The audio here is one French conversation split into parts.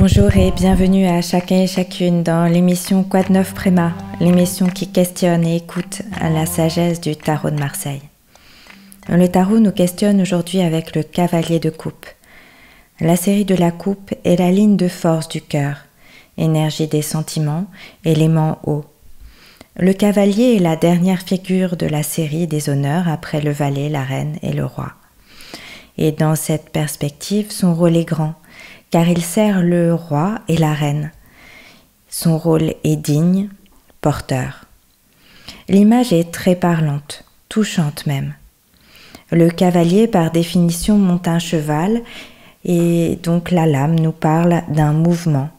Bonjour et bienvenue à chacun et chacune dans l'émission de neuf Préma, l'émission qui questionne et écoute la sagesse du tarot de Marseille. Le tarot nous questionne aujourd'hui avec le cavalier de coupe. La série de la coupe est la ligne de force du cœur, énergie des sentiments, élément haut. Le cavalier est la dernière figure de la série des honneurs après le valet, la reine et le roi. Et dans cette perspective, son rôle est grand car il sert le roi et la reine. Son rôle est digne, porteur. L'image est très parlante, touchante même. Le cavalier, par définition, monte un cheval, et donc la lame nous parle d'un mouvement.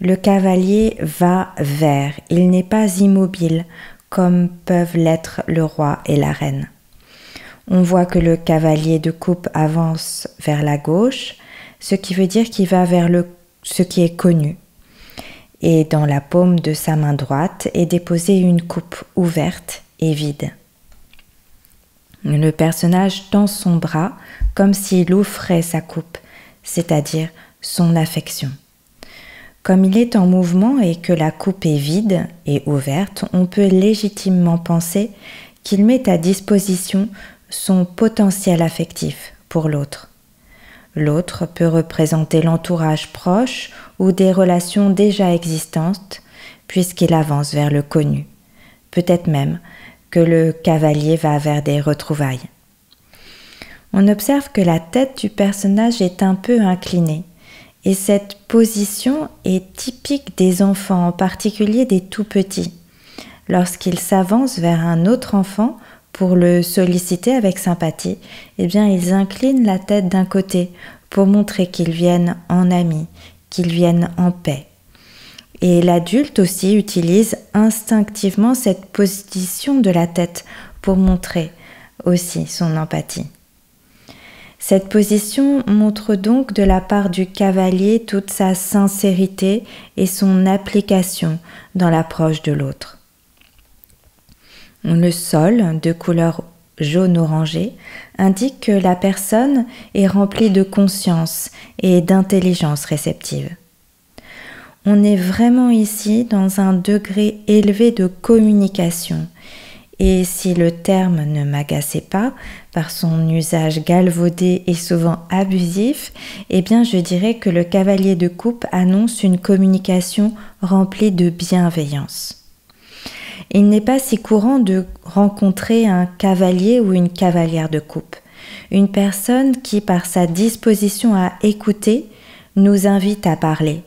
Le cavalier va vers, il n'est pas immobile, comme peuvent l'être le roi et la reine. On voit que le cavalier de coupe avance vers la gauche, ce qui veut dire qu'il va vers ce qui est connu. Et dans la paume de sa main droite est déposée une coupe ouverte et vide. Le personnage tend son bras comme s'il offrait sa coupe, c'est-à-dire son affection. Comme il est en mouvement et que la coupe est vide et ouverte, on peut légitimement penser qu'il met à disposition son potentiel affectif pour l'autre. L'autre peut représenter l'entourage proche ou des relations déjà existantes, puisqu'il avance vers le connu. Peut-être même que le cavalier va vers des retrouvailles. On observe que la tête du personnage est un peu inclinée, et cette position est typique des enfants, en particulier des tout petits. Lorsqu'ils s'avancent vers un autre enfant, pour le solliciter avec sympathie, eh bien ils inclinent la tête d'un côté pour montrer qu'ils viennent en amis, qu'ils viennent en paix. Et l'adulte aussi utilise instinctivement cette position de la tête pour montrer aussi son empathie. Cette position montre donc de la part du cavalier toute sa sincérité et son application dans l'approche de l'autre. Le sol, de couleur jaune-orangé, indique que la personne est remplie de conscience et d'intelligence réceptive. On est vraiment ici dans un degré élevé de communication. Et si le terme ne m'agaçait pas par son usage galvaudé et souvent abusif, eh bien je dirais que le cavalier de coupe annonce une communication remplie de bienveillance. Il n'est pas si courant de rencontrer un cavalier ou une cavalière de coupe, une personne qui, par sa disposition à écouter, nous invite à parler,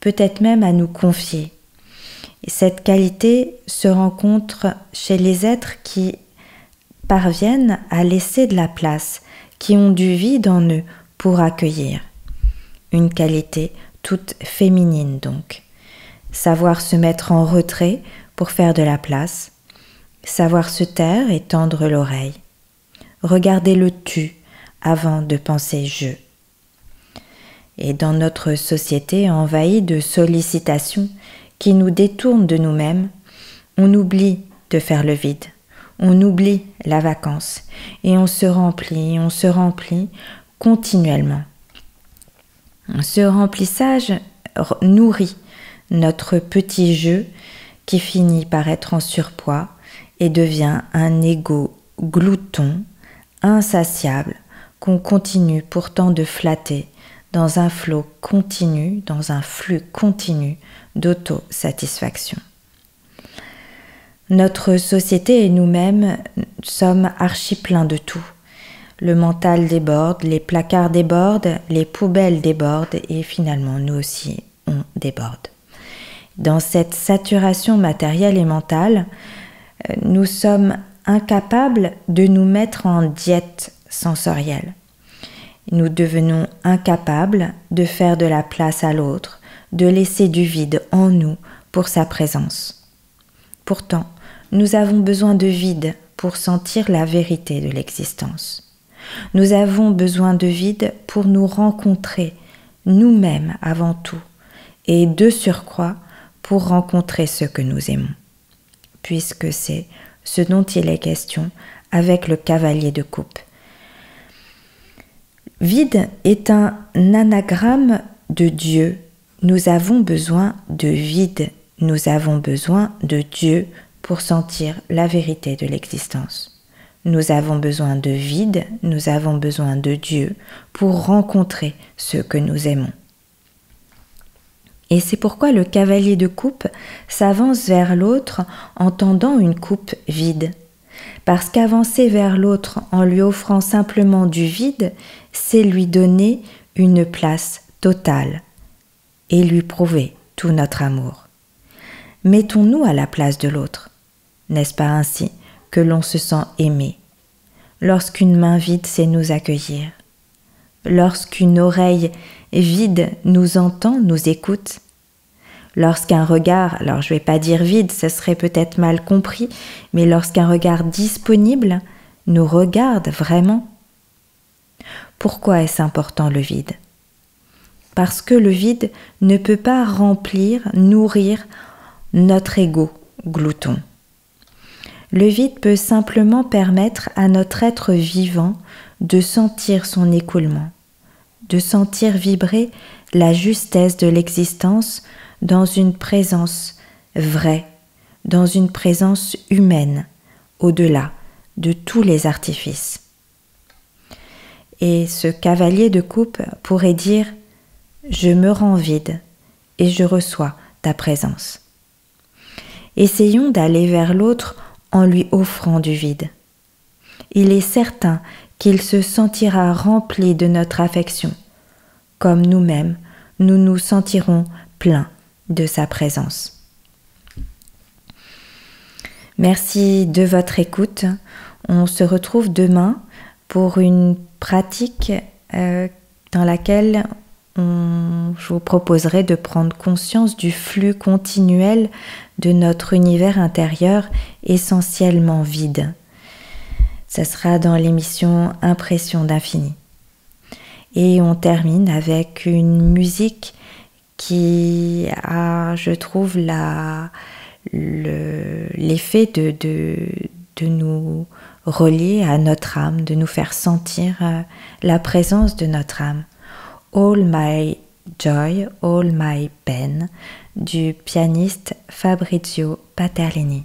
peut-être même à nous confier. cette qualité se rencontre chez les êtres qui parviennent à laisser de la place, qui ont du vide en eux pour accueillir. Une qualité toute féminine donc. Savoir se mettre en retrait pour faire de la place, savoir se taire et tendre l'oreille, regarder le tu avant de penser je. Et dans notre société envahie de sollicitations qui nous détournent de nous-mêmes, on oublie de faire le vide, on oublie la vacance et on se remplit, on se remplit continuellement. Ce remplissage nourrit notre petit jeu qui finit par être en surpoids et devient un ego glouton, insatiable, qu'on continue pourtant de flatter dans un flot continu, dans un flux continu d'autosatisfaction. Notre société et nous-mêmes sommes archi pleins de tout. Le mental déborde, les placards débordent, les poubelles débordent et finalement nous aussi on déborde. Dans cette saturation matérielle et mentale, euh, nous sommes incapables de nous mettre en diète sensorielle. Nous devenons incapables de faire de la place à l'autre, de laisser du vide en nous pour sa présence. Pourtant, nous avons besoin de vide pour sentir la vérité de l'existence. Nous avons besoin de vide pour nous rencontrer, nous-mêmes avant tout, et de surcroît pour rencontrer ce que nous aimons, puisque c'est ce dont il est question avec le cavalier de coupe. Vide est un anagramme de Dieu nous avons besoin de vide, nous avons besoin de Dieu pour sentir la vérité de l'existence. Nous avons besoin de vide, nous avons besoin de Dieu pour rencontrer ce que nous aimons. Et c'est pourquoi le cavalier de coupe s'avance vers l'autre en tendant une coupe vide. Parce qu'avancer vers l'autre en lui offrant simplement du vide, c'est lui donner une place totale et lui prouver tout notre amour. Mettons-nous à la place de l'autre. N'est-ce pas ainsi que l'on se sent aimé Lorsqu'une main vide sait nous accueillir, lorsqu'une oreille vide nous entend, nous écoute, lorsqu'un regard, alors je ne vais pas dire vide, ce serait peut-être mal compris, mais lorsqu'un regard disponible nous regarde vraiment. Pourquoi est-ce important le vide? Parce que le vide ne peut pas remplir, nourrir notre ego glouton. Le vide peut simplement permettre à notre être vivant de sentir son écoulement, de sentir vibrer la justesse de l'existence dans une présence vraie, dans une présence humaine, au-delà de tous les artifices. Et ce cavalier de coupe pourrait dire je me rends vide et je reçois ta présence. Essayons d'aller vers l'autre en lui offrant du vide. Il est certain qu'il se sentira rempli de notre affection, comme nous-mêmes nous nous sentirons pleins de sa présence. Merci de votre écoute. On se retrouve demain pour une pratique euh, dans laquelle je vous proposerai de prendre conscience du flux continuel de notre univers intérieur essentiellement vide. Ça sera dans l'émission Impression d'infini. Et on termine avec une musique qui a, je trouve, l'effet de, nous relier à notre âme, de nous faire sentir euh, la présence de notre âme. All My Joy, All My Pain du pianiste Fabrizio Paterlini.